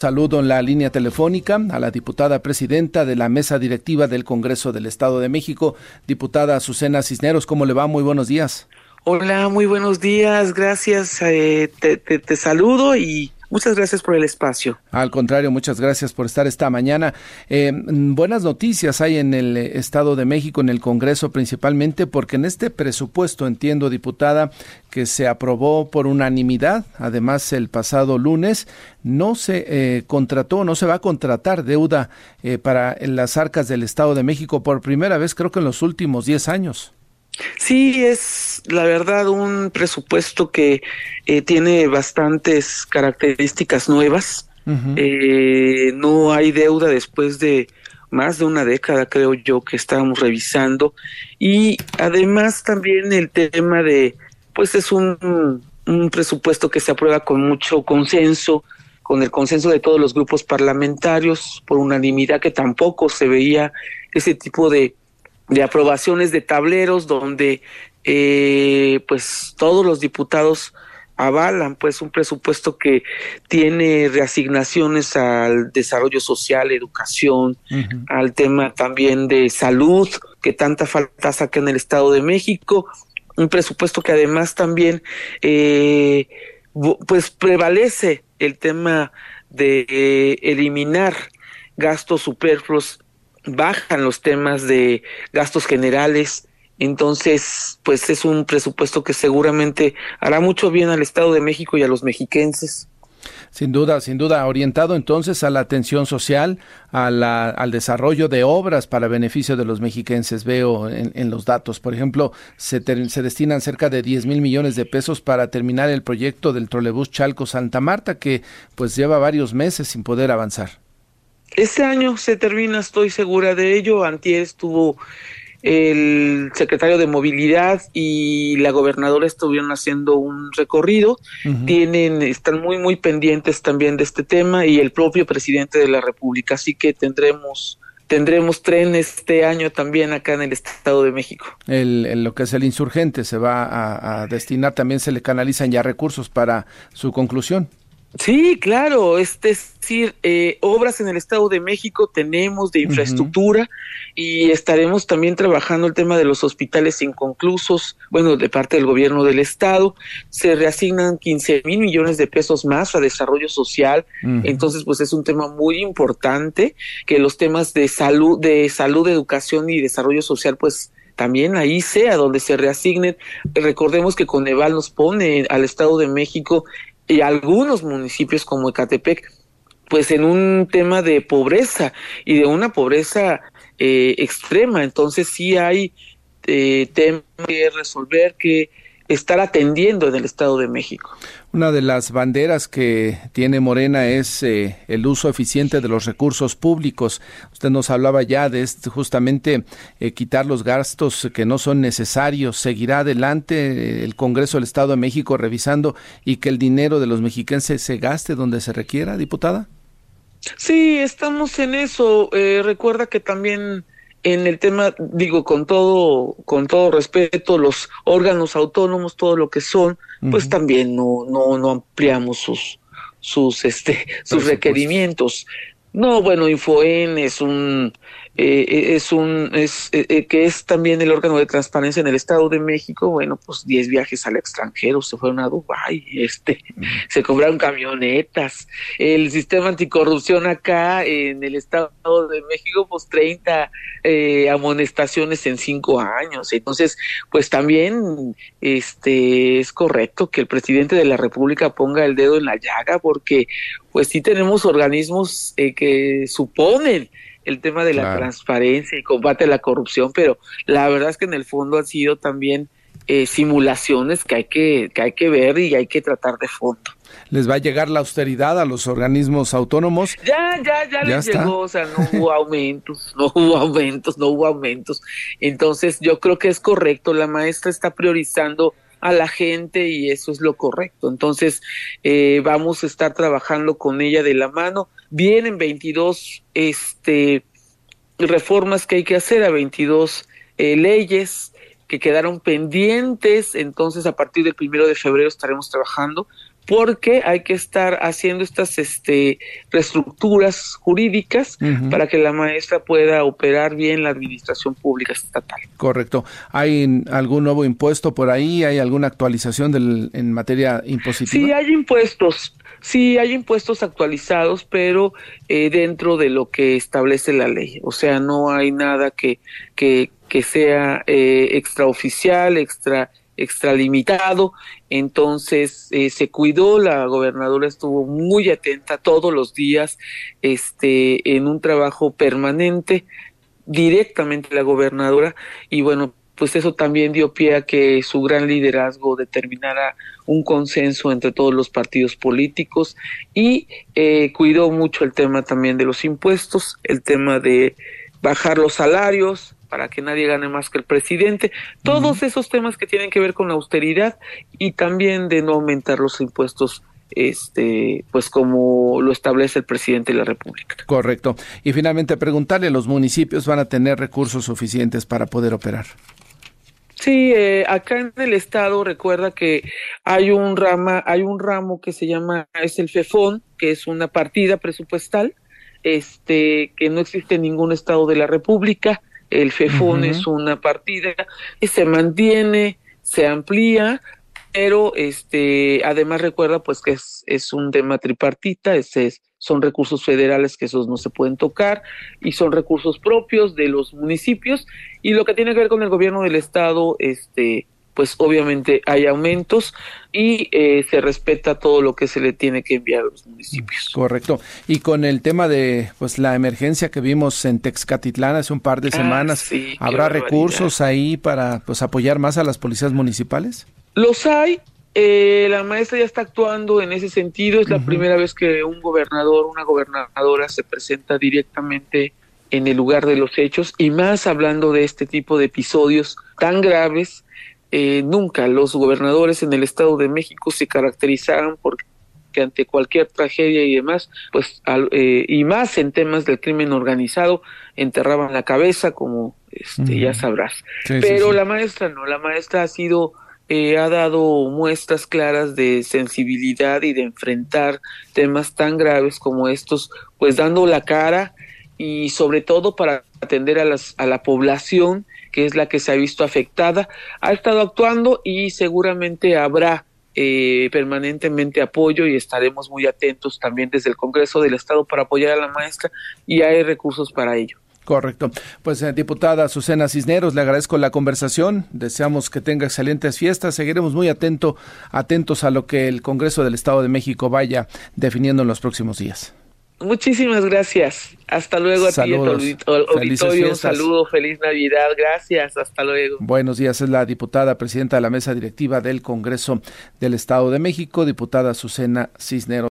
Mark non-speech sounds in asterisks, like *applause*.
Saludo en la línea telefónica a la diputada presidenta de la mesa directiva del Congreso del Estado de México, diputada Azucena Cisneros. ¿Cómo le va? Muy buenos días. Hola, muy buenos días. Gracias. Eh, te saludo y Muchas gracias por el espacio. Al contrario, muchas gracias por estar esta mañana. Eh, buenas noticias hay en el Estado de México, en el Congreso principalmente, porque en este presupuesto, entiendo, diputada, que se aprobó por unanimidad, además el pasado lunes, no se eh, contrató, no se va a contratar deuda eh, para las arcas del Estado de México por primera vez, creo que en los últimos 10 años. Sí, es la verdad un presupuesto que eh, tiene bastantes características nuevas. eh, no hay deuda después de más de una década, creo yo, que estábamos revisando. Y además también el tema de, pues es un, un presupuesto que se aprueba con mucho consenso, con el consenso de todos los grupos parlamentarios, por unanimidad que tampoco se veía ese tipo de de aprobaciones de tableros donde eh, pues todos los diputados avalan pues un presupuesto que tiene reasignaciones al desarrollo social, educación, al tema también de salud, que tanta falta saca en el Estado de México, un presupuesto que además también eh, pues prevalece el tema de eh, eliminar gastos superfluos bajan los temas de gastos generales, entonces, pues es un presupuesto que seguramente hará mucho bien al Estado de México y a los mexiquenses. Sin duda, sin duda, orientado entonces a la atención social, a la, al desarrollo de obras para beneficio de los mexiquenses. Veo en, los datos, por ejemplo, se, se, destinan cerca de 10 mil millones de pesos para terminar el proyecto del trolebús Chalco Santa Marta, que pues lleva varios meses sin poder avanzar. Este año se termina, estoy segura de ello. Antier estuvo el secretario de movilidad y la gobernadora estuvieron haciendo un recorrido. Tienen, están muy, muy pendientes también de este tema y el propio presidente de la República. Así que tendremos tendremos tren este año también acá en el Estado de México. El, lo que es el insurgente se va a, a, destinar, también se le canalizan ya recursos para su conclusión. Sí, claro, es decir, eh, obras en el Estado de México tenemos de infraestructura y estaremos también trabajando el tema de los hospitales inconclusos, bueno, de parte del gobierno del Estado, se reasignan 15 mil millones de pesos más a desarrollo social, entonces pues es un tema muy importante que los temas de salud, de salud, educación y desarrollo social pues también ahí sea donde se reasignen. Recordemos que Coneval nos pone al Estado de México y algunos municipios como Ecatepec, pues en un tema de pobreza y de una pobreza eh, extrema. Entonces sí hay eh, temas que resolver que estar atendiendo en el Estado de México. Una de las banderas que tiene Morena es eh, el uso eficiente de los recursos públicos. Usted nos hablaba ya de este, justamente eh, quitar los gastos que no son necesarios. ¿Seguirá adelante eh, el Congreso del Estado de México revisando y que el dinero de los mexicanos se gaste donde se requiera, diputada? Sí, estamos en eso. recuerda que también en el tema, digo, con todo, con todo respeto, los órganos autónomos, todo lo que son, pues también no, no, no ampliamos sus, sus, este, sus requerimientos. No, bueno, Infoen es un eh, eh, es un es eh, que es también el órgano de transparencia en el Estado de México. Bueno, pues 10 viajes al extranjero, se fueron a Dubái, este, se compraron camionetas. El sistema anticorrupción acá en el Estado de México, pues 30 amonestaciones en cinco años. Entonces, pues también este es correcto que el presidente de la República ponga el dedo en la llaga, porque pues sí tenemos organismos que suponen el tema de la transparencia y combate a la corrupción, pero la verdad es que en el fondo han sido también eh, simulaciones que hay que, que hay que ver y hay que tratar de fondo. ¿Les va a llegar la austeridad a los organismos autónomos? Ya, ya, ya, les llegó, o sea, no hubo *laughs* aumentos, no hubo aumentos, no hubo aumentos. Entonces, yo creo que es correcto, la maestra está priorizando a la gente y eso es lo correcto. Entonces, eh, vamos a estar trabajando con ella de la mano. Vienen 22 este, reformas que hay que hacer a 22 eh, leyes que quedaron pendientes. Entonces, a partir del primero de febrero estaremos trabajando porque hay que estar haciendo estas este, reestructuras jurídicas para que la maestra pueda operar bien la administración pública estatal. Correcto. ¿Hay algún nuevo impuesto por ahí? ¿Hay alguna actualización del, en materia impositiva? Sí, hay impuestos. Sí, hay impuestos actualizados, pero eh, dentro de lo que establece la ley. O sea, no hay nada que, que, que sea eh, extraoficial, extra extralimitado, entonces eh, se cuidó, la gobernadora estuvo muy atenta todos los días, este, en un trabajo permanente, directamente la gobernadora, y bueno, pues eso también dio pie a que su gran liderazgo determinara un consenso entre todos los partidos políticos y eh, cuidó mucho el tema también de los impuestos, el tema de bajar los salarios para que nadie gane más que el presidente, todos esos temas que tienen que ver con la austeridad y también de no aumentar los impuestos este, pues como lo establece el presidente de la República. Correcto. Y finalmente preguntarle, ¿los municipios van a tener recursos suficientes para poder operar? Sí, eh, acá en el estado recuerda que hay un rama, hay un ramo que se llama es el FEFON, que es una partida presupuestal, este, que no existe en ningún estado de la República. El FEFON es una partida que se mantiene, se amplía, pero este, además recuerda pues que es, es un tema tripartita, es, es son recursos federales que esos no se pueden tocar y son recursos propios de los municipios y lo que tiene que ver con el gobierno del estado este pues obviamente hay aumentos y eh, se respeta todo lo que se le tiene que enviar a los municipios. Correcto. Y con el tema de pues la emergencia que vimos en Texcatitlán hace un par de ah, semanas, ¿habrá recursos ahí para pues apoyar más a las policías municipales? Los hay, eh, la maestra ya está actuando en ese sentido. Es la primera vez que un gobernador, una gobernadora se presenta directamente en el lugar de los hechos y más hablando de este tipo de episodios tan graves. Eh, nunca los gobernadores en el Estado de México se caracterizaron porque ante cualquier tragedia y demás, pues eh, y más en temas del crimen organizado, enterraban la cabeza, como este, ya sabrás. Pero la maestra no, la maestra ha sido eh, ha dado muestras claras de sensibilidad y de enfrentar temas tan graves como estos, pues dando la cara y sobre todo para atender a, las, a la población que es la que se ha visto afectada, ha estado actuando y seguramente habrá eh, permanentemente apoyo y estaremos muy atentos también desde el Congreso del Estado para apoyar a la maestra y hay recursos para ello. Correcto. Pues eh, diputada Susana Cisneros, le agradezco la conversación. Deseamos que tenga excelentes fiestas. Seguiremos muy atento, atentos a lo que el Congreso del Estado de México vaya definiendo en los próximos días. Muchísimas gracias. Hasta luego a ti, auditorio. Un saludo, feliz Navidad. Gracias. Hasta luego. Buenos días. Es la diputada presidenta de la mesa directiva del Congreso del Estado de México, diputada Susana Cisneros.